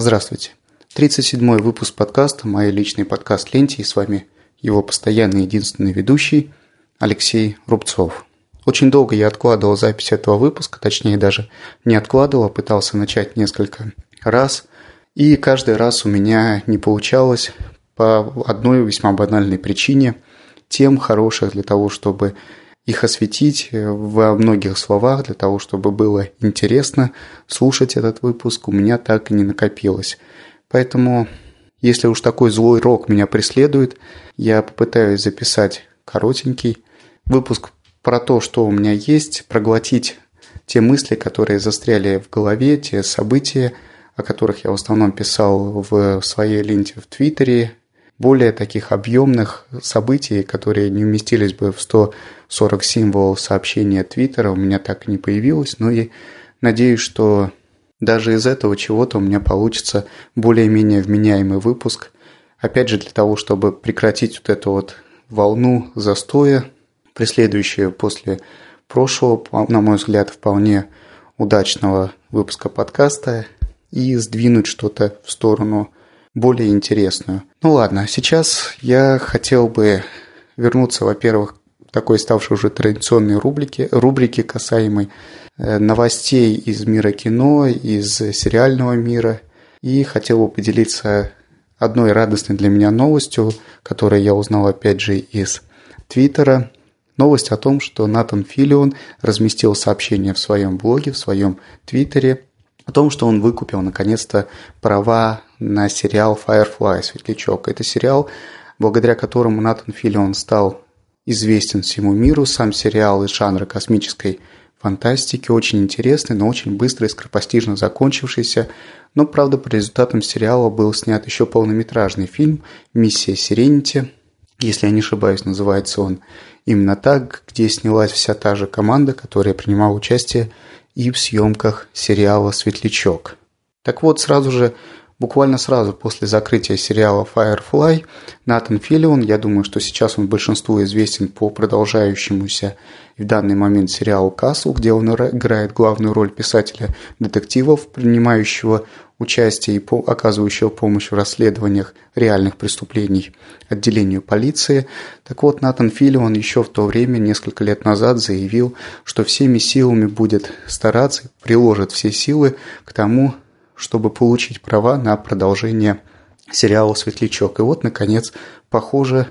Здравствуйте. 37-й выпуск подкаста «Мои личный подкаст Ленте» и с вами его постоянный единственный ведущий Алексей Рубцов. Очень долго я откладывал запись этого выпуска, точнее даже не откладывал, а пытался начать несколько раз. И каждый раз у меня не получалось по одной весьма банальной причине. Тем хороших для того, чтобы их осветить во многих словах, для того, чтобы было интересно слушать этот выпуск, у меня так и не накопилось. Поэтому, если уж такой злой рок меня преследует, я попытаюсь записать коротенький выпуск про то, что у меня есть, проглотить те мысли, которые застряли в голове, те события, о которых я в основном писал в своей ленте в Твиттере, более таких объемных событий, которые не уместились бы в 140 символов сообщения Твиттера, у меня так и не появилось. Но и надеюсь, что даже из этого чего-то у меня получится более-менее вменяемый выпуск. Опять же, для того, чтобы прекратить вот эту вот волну застоя, преследующую после прошлого, на мой взгляд, вполне удачного выпуска подкаста, и сдвинуть что-то в сторону более интересную. Ну ладно, сейчас я хотел бы вернуться, во-первых, к такой ставшей уже традиционной рубрике, рубрике касаемой э, новостей из мира кино, из сериального мира. И хотел бы поделиться одной радостной для меня новостью, которую я узнал опять же из Твиттера. Новость о том, что Натан Филион разместил сообщение в своем блоге, в своем Твиттере о том, что он выкупил наконец-то права на сериал Firefly «Светлячок». Это сериал, благодаря которому Натан Филлион стал известен всему миру. Сам сериал из жанра космической фантастики, очень интересный, но очень быстро и скоропостижно закончившийся. Но, правда, по результатам сериала был снят еще полнометражный фильм «Миссия Сиренити». Если я не ошибаюсь, называется он именно так, где снялась вся та же команда, которая принимала участие и в съемках сериала «Светлячок». Так вот, сразу же, буквально сразу после закрытия сериала Firefly, Натан Филлион, я думаю, что сейчас он большинству известен по продолжающемуся в данный момент сериалу «Касл», где он играет главную роль писателя детективов, принимающего участие и оказывающего помощь в расследованиях реальных преступлений отделению полиции. Так вот, Натан Филлион еще в то время, несколько лет назад, заявил, что всеми силами будет стараться, приложит все силы к тому, чтобы получить права на продолжение сериала «Светлячок». И вот, наконец, похоже,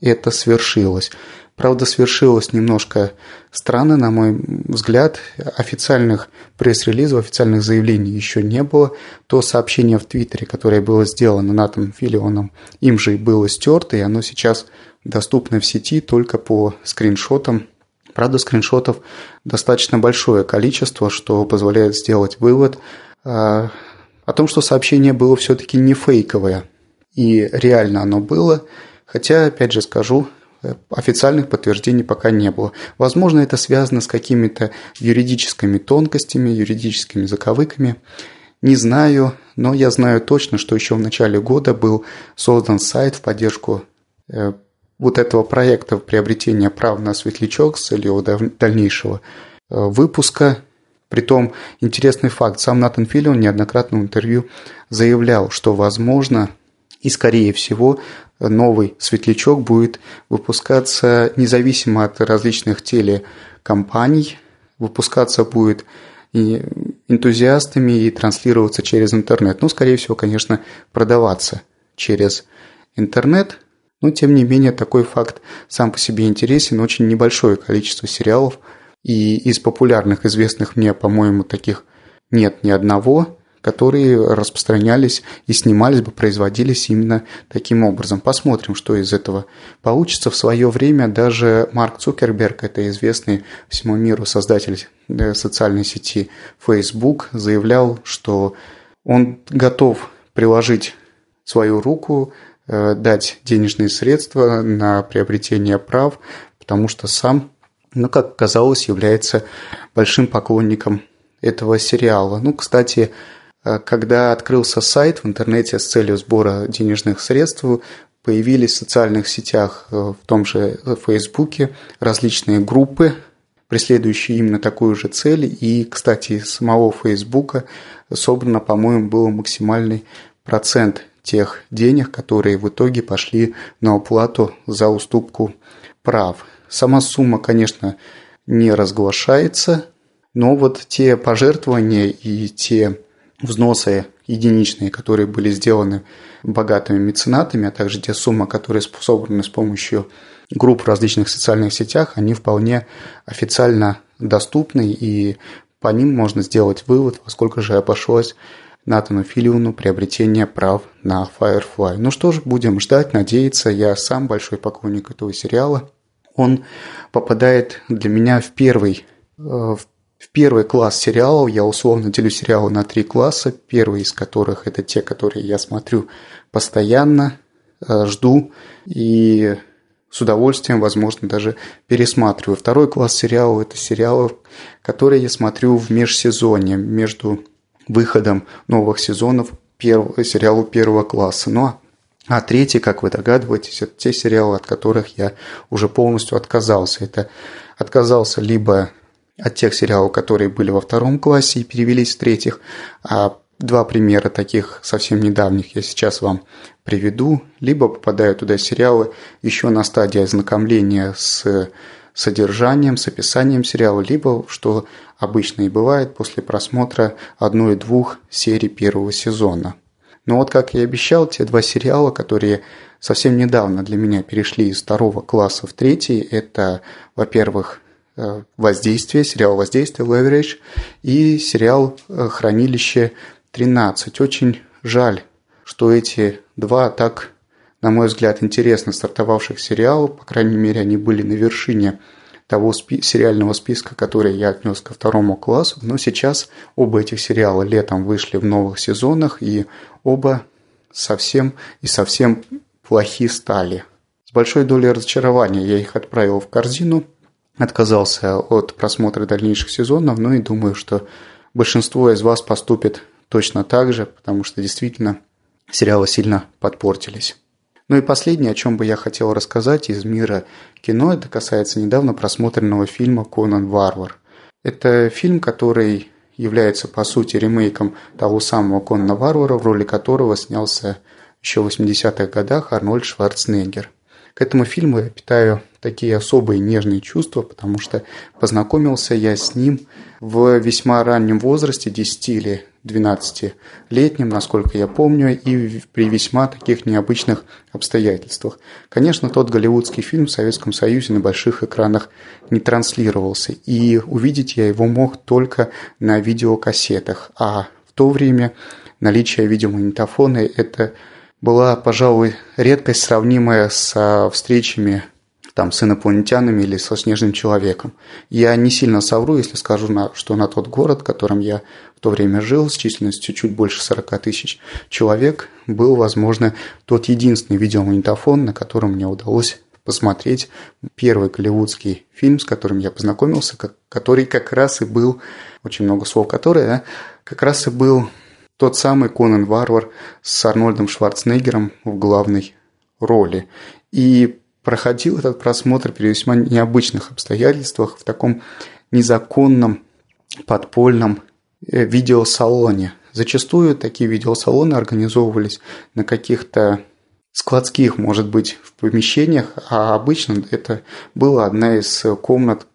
это свершилось. Правда, свершилось немножко странно, на мой взгляд. Официальных пресс-релизов, официальных заявлений еще не было. То сообщение в Твиттере, которое было сделано Натом Филионом, им же и было стерто, и оно сейчас доступно в сети только по скриншотам. Правда, скриншотов достаточно большое количество, что позволяет сделать вывод э, о том, что сообщение было все-таки не фейковое. И реально оно было. Хотя, опять же скажу, официальных подтверждений пока не было. Возможно, это связано с какими-то юридическими тонкостями, юридическими заковыками. Не знаю, но я знаю точно, что еще в начале года был создан сайт в поддержку э, вот этого проекта приобретения прав на светлячок с целью дальнейшего э, выпуска. Притом, интересный факт, сам Натан Филлион неоднократно в интервью заявлял, что, возможно, и, скорее всего, новый светлячок будет выпускаться независимо от различных телекомпаний, выпускаться будет и энтузиастами и транслироваться через интернет. Ну, скорее всего, конечно, продаваться через интернет. Но, тем не менее, такой факт сам по себе интересен. Очень небольшое количество сериалов. И из популярных, известных мне, по-моему, таких нет ни одного которые распространялись и снимались бы, производились именно таким образом. Посмотрим, что из этого получится. В свое время даже Марк Цукерберг, это известный всему миру создатель э, социальной сети Facebook, заявлял, что он готов приложить свою руку, э, дать денежные средства на приобретение прав, потому что сам, ну, как оказалось, является большим поклонником этого сериала. Ну, кстати, Э, когда открылся сайт в интернете с целью сбора денежных средств, появились в социальных сетях, э, в том же Фейсбуке, различные группы, преследующие именно такую же цель. И, кстати, из самого Фейсбука собрано, по-моему, был максимальный процент тех денег, которые в итоге пошли на уплату за уступку прав. Сама сумма, конечно, не разглашается, но вот те пожертвования и те взносы единичные, которые были сделаны богатыми меценатами, а также те суммы, которые собраны с помощью групп в различных социальных сетях, они вполне официально доступны, и по ним можно сделать вывод, во сколько же обошлось Натану Филиону приобретение прав на Firefly. Ну что ж, будем ждать, надеяться. Я сам большой поклонник этого сериала. Он попадает для меня в первый, э, в первый класс сериалов. Я условно делю сериалы на три класса. Первый из которых это те, которые я смотрю постоянно, э, жду и с удовольствием, возможно, даже пересматриваю. Второй класс сериалов – это сериалы, которые я смотрю в межсезонье, между выходом новых сезонов первого, сериалу первого класса. Ну а, а третий, как вы догадываетесь, это те сериалы, от которых я уже полностью отказался. Это отказался либо от тех сериалов, которые были во втором классе и перевелись в третьих, а два примера таких совсем недавних я сейчас вам приведу, либо попадают туда сериалы еще на стадии ознакомления с содержанием, с описанием сериала, либо, что обычно и бывает, после просмотра одной-двух серий первого сезона. Но вот, как я и обещал, те два сериала, которые совсем недавно для меня перешли из второго класса в третий, это, во-первых, э, «Воздействие», сериал «Воздействие» Leverage и сериал э, «Хранилище 13». Очень жаль, что эти два так на мой взгляд, интересно стартовавших сериалов. По крайней мере, они были на вершине того спи- сериального списка, который я отнес ко второму классу. Но сейчас оба этих сериала летом вышли в новых сезонах, и оба совсем и совсем плохие стали. С большой долей разочарования я их отправил в корзину, отказался от просмотра дальнейших сезонов, но и думаю, что большинство из вас поступит точно так же, потому что действительно сериалы сильно подпортились. Ну и последнее, о чем бы я хотел рассказать из мира кино, это касается недавно просмотренного фильма «Конан Варвар». Это фильм, который является по сути ремейком того самого Конана Варвара, в роли которого снялся еще в 80-х годах Арнольд Шварценеггер. К этому фильму я питаю такие особые нежные чувства, потому что познакомился я с ним в весьма раннем возрасте, 10 или 12-летним, насколько я помню, и при весьма таких необычных обстоятельствах. Конечно, тот голливудский фильм в Советском Союзе на больших экранах не транслировался, и увидеть я его мог только на видеокассетах, а в то время наличие видеомагнитофона – это была, пожалуй, редкость, сравнимая со встречами там, с инопланетянами или со снежным человеком. Я не сильно совру, если скажу, на, что на тот город, в котором я в то время жил, с численностью чуть больше 40 тысяч человек, был, возможно, тот единственный видеомагнитофон, на котором мне удалось посмотреть первый голливудский фильм, с которым я познакомился, который как раз и был, очень много слов которые, да, как раз и был тот самый Конан Варвар с Арнольдом Шварценеггером в главной роли. И проходил этот просмотр при весьма необычных обстоятельствах в таком незаконном подпольном э, видеосалоне. Зачастую такие видеосалоны организовывались на каких-то складских, может быть, в помещениях, а обычно это была одна из комнат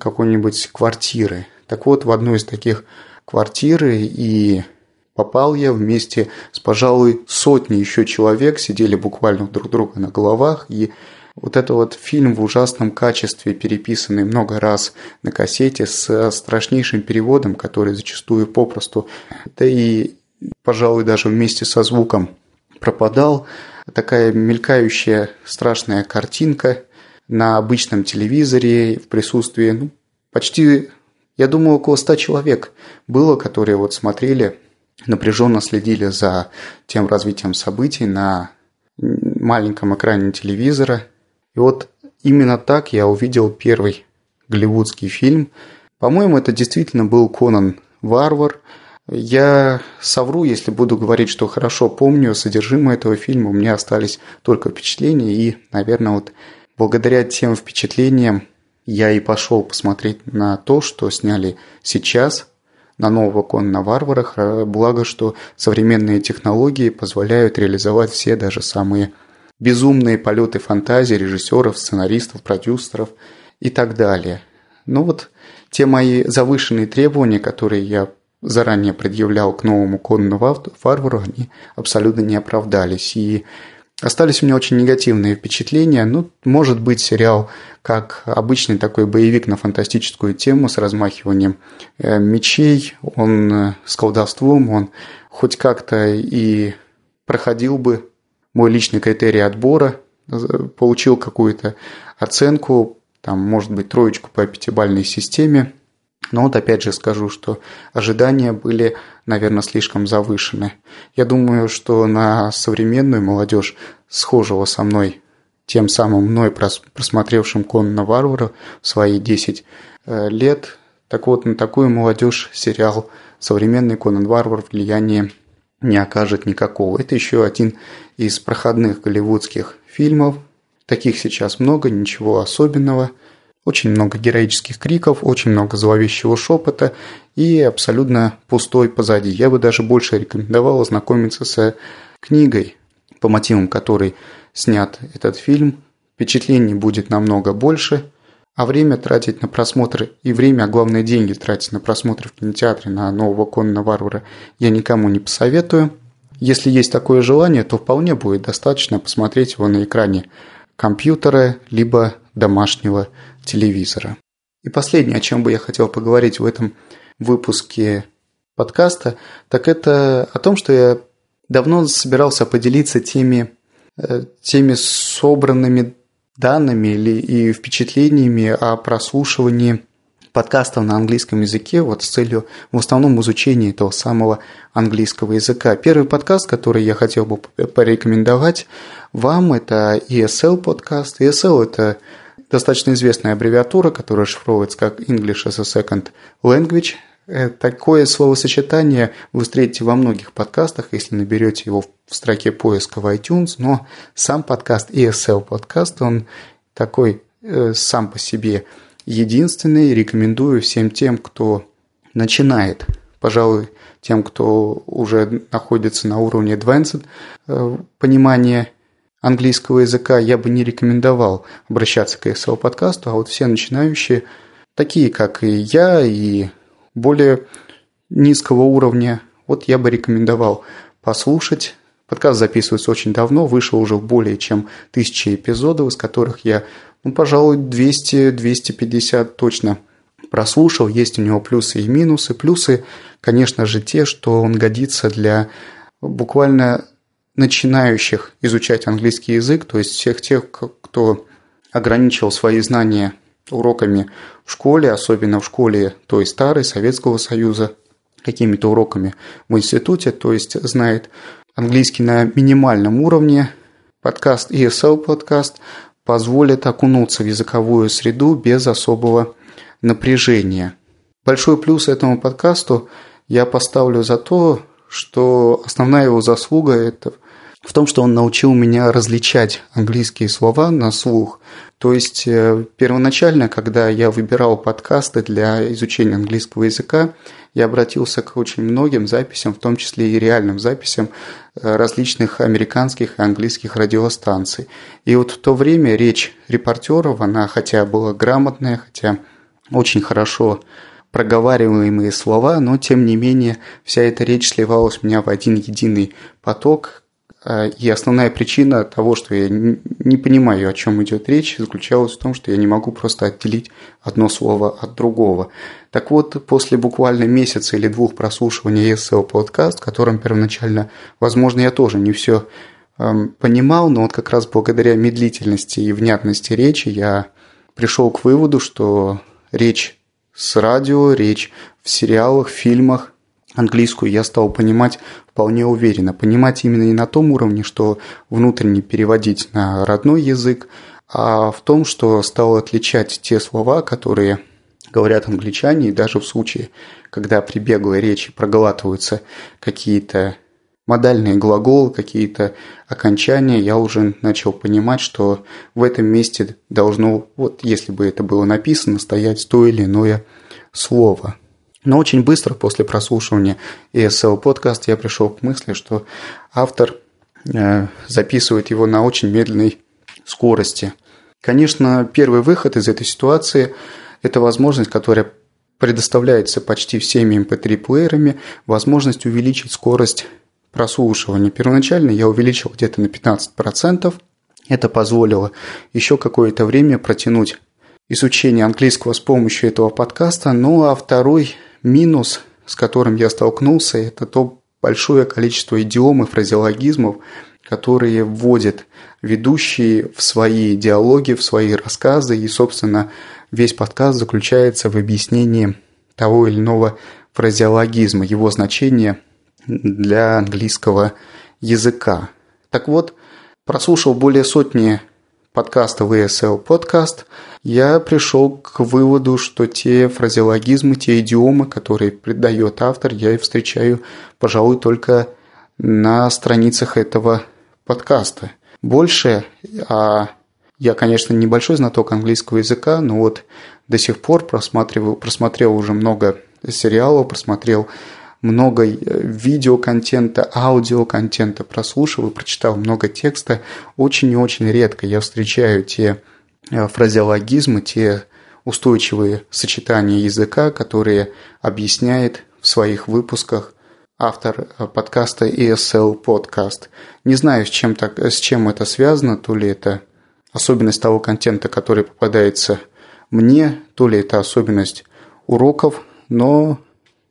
какой-нибудь квартиры. Так вот, в одну из таких квартир и Попал я вместе с, пожалуй, сотней еще человек, сидели буквально друг друга на головах, и вот это вот фильм в ужасном качестве, переписанный много раз на кассете с страшнейшим переводом, который зачастую попросту, да и, пожалуй, даже вместе со звуком пропадал. Такая мелькающая страшная картинка на обычном телевизоре в присутствии ну, почти, я думаю, около ста человек было, которые вот смотрели напряженно следили за тем развитием событий на маленьком экране телевизора. И вот именно так я увидел первый голливудский фильм. По-моему, это действительно был Конан Варвар. Я совру, если буду говорить, что хорошо помню содержимое этого фильма. У меня остались только впечатления. И, наверное, вот благодаря тем впечатлениям я и пошел посмотреть на то, что сняли сейчас на нового кон на варварах, благо, что современные технологии позволяют реализовать все даже самые безумные полеты фантазии режиссеров, сценаристов, продюсеров и так далее. Ну вот те мои завышенные требования, которые я заранее предъявлял к новому Конну Варвару, они абсолютно не оправдались. И остались у меня очень негативные впечатления. Ну, может быть, сериал как обычный такой боевик на фантастическую тему с размахиванием э, мечей, он э, с колдовством, он хоть как-то и проходил бы мой личный критерий отбора, э, получил какую-то оценку, там, может быть, троечку по пятибалльной системе – но вот опять же скажу, что ожидания были, наверное, слишком завышены. Я думаю, что на современную молодежь, схожего со мной, тем самым мной просмотревшим Конна Варвара в свои 10 э, лет, так вот, на такую молодежь сериал «Современный Конан Варвар» влияния не окажет никакого. Это еще один из проходных голливудских фильмов. Таких сейчас много, ничего особенного – очень много героических криков, очень много зловещего шепота и абсолютно пустой позади. Я бы даже больше рекомендовал ознакомиться с книгой, по мотивам которой снят этот фильм. Впечатлений будет намного больше, а время тратить на просмотр и время, а главное деньги тратить на просмотр в кинотеатре на нового Конна Варвара я никому не посоветую. Если есть такое желание, то вполне будет достаточно посмотреть его на экране компьютера либо домашнего телевизора. И последнее, о чем бы я хотел поговорить в этом выпуске подкаста, так это о том, что я давно собирался поделиться теми, э, теми собранными данными или и впечатлениями о прослушивании подкастов на английском языке вот с целью в основном изучения этого самого английского языка. Первый подкаст, который я хотел бы порекомендовать вам, это ESL подкаст. ESL – это достаточно известная аббревиатура, которая шифровывается как English as a Second Language. Э, такое словосочетание вы встретите во многих подкастах, если наберете его в строке поиска в iTunes, но сам подкаст ESL подкаст, он такой э, сам по себе единственный. Рекомендую всем тем, кто начинает, пожалуй, тем, кто уже находится на уровне advanced э, понимания английского языка я бы не рекомендовал обращаться к ESL подкасту, а вот все начинающие, такие как и я, и более низкого уровня, вот я бы рекомендовал послушать. Подкаст записывается очень давно, вышел уже более чем тысячи эпизодов, из которых я, ну, пожалуй, 200-250 точно прослушал. Есть у него плюсы и минусы. Плюсы, конечно же, те, что он годится для буквально начинающих изучать английский язык, то есть всех тех, кто ограничил свои знания уроками в школе, особенно в школе той старой Советского Союза, какими-то уроками в институте, то есть знает английский на минимальном уровне. Подкаст ESL подкаст позволит окунуться в языковую среду без особого напряжения. Большой плюс этому подкасту я поставлю за то, что основная его заслуга – это в том, что он научил меня различать английские слова на слух. То есть э, первоначально, когда я выбирал подкасты для изучения английского языка, я обратился к очень многим записям, в том числе и реальным записям э, различных американских и английских радиостанций. И вот в то время речь репортеров, она хотя была грамотная, хотя очень хорошо проговариваемые слова, но тем не менее вся эта речь сливалась у меня в один единый поток, и основная причина того, что я не понимаю, о чем идет речь, заключалась в том, что я не могу просто отделить одно слово от другого. Так вот, после буквально месяца или двух прослушивания ESL подкаст, в котором первоначально, возможно, я тоже не все эм, понимал, но вот как раз благодаря медлительности и внятности речи я пришел к выводу, что речь с радио, речь в сериалах, фильмах, английскую я стал понимать вполне уверенно. Понимать именно не на том уровне, что внутренне переводить на родной язык, а в том, что стал отличать те слова, которые говорят англичане, и даже в случае, когда при беглой речи проглатываются какие-то модальные глаголы, какие-то окончания, я уже начал понимать, что в этом месте должно, вот если бы это было написано, стоять то или иное слово. Но очень быстро после прослушивания ESL подкаст я пришел к мысли, что автор э, записывает его на очень медленной скорости. Конечно, первый выход из этой ситуации – это возможность, которая предоставляется почти всеми MP3-плеерами, эм возможность увеличить скорость прослушивания. Первоначально я увеличил где-то на 15%. Это позволило еще какое-то время протянуть изучение английского с помощью этого подкаста. Ну а второй минус, с которым я столкнулся, это то большое количество идиом и фразеологизмов, которые вводят ведущие в свои диалоги, в свои рассказы. И, собственно, весь подкаст заключается в объяснении того или иного фразеологизма, его значения для английского языка. Так вот, прослушал более сотни подкастов ESL подкаст, я пришел к выводу, что те фразеологизмы, те идиомы, которые придает автор, я и встречаю, пожалуй, только на страницах этого подкаста. Больше, а я, конечно, небольшой знаток английского языка, но вот до сих пор просматривал, просмотрел уже много сериалов, просмотрел много э, видеоконтента, аудиоконтента, прослушал и прочитал много текста. Очень и очень редко я встречаю те э, фразеологизмы, те устойчивые сочетания языка, которые объясняет в своих выпусках автор э, подкаста ESL Podcast. Не знаю, с чем, так, с чем это связано, то ли это особенность того контента, который попадается мне, то ли это особенность уроков, но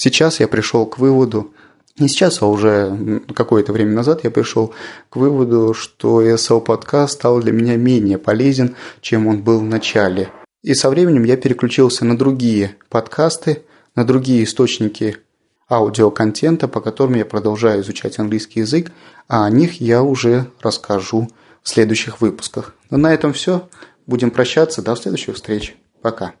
сейчас я пришел к выводу, не сейчас, а уже какое-то время назад я пришел к выводу, что ESL подкаст стал для меня менее полезен, чем он был в начале. И со временем я переключился на другие подкасты, на другие источники аудиоконтента, по которым я продолжаю изучать английский язык, а о них я уже расскажу в следующих выпусках. Но на этом все. Будем прощаться. До следующих встреч. Пока.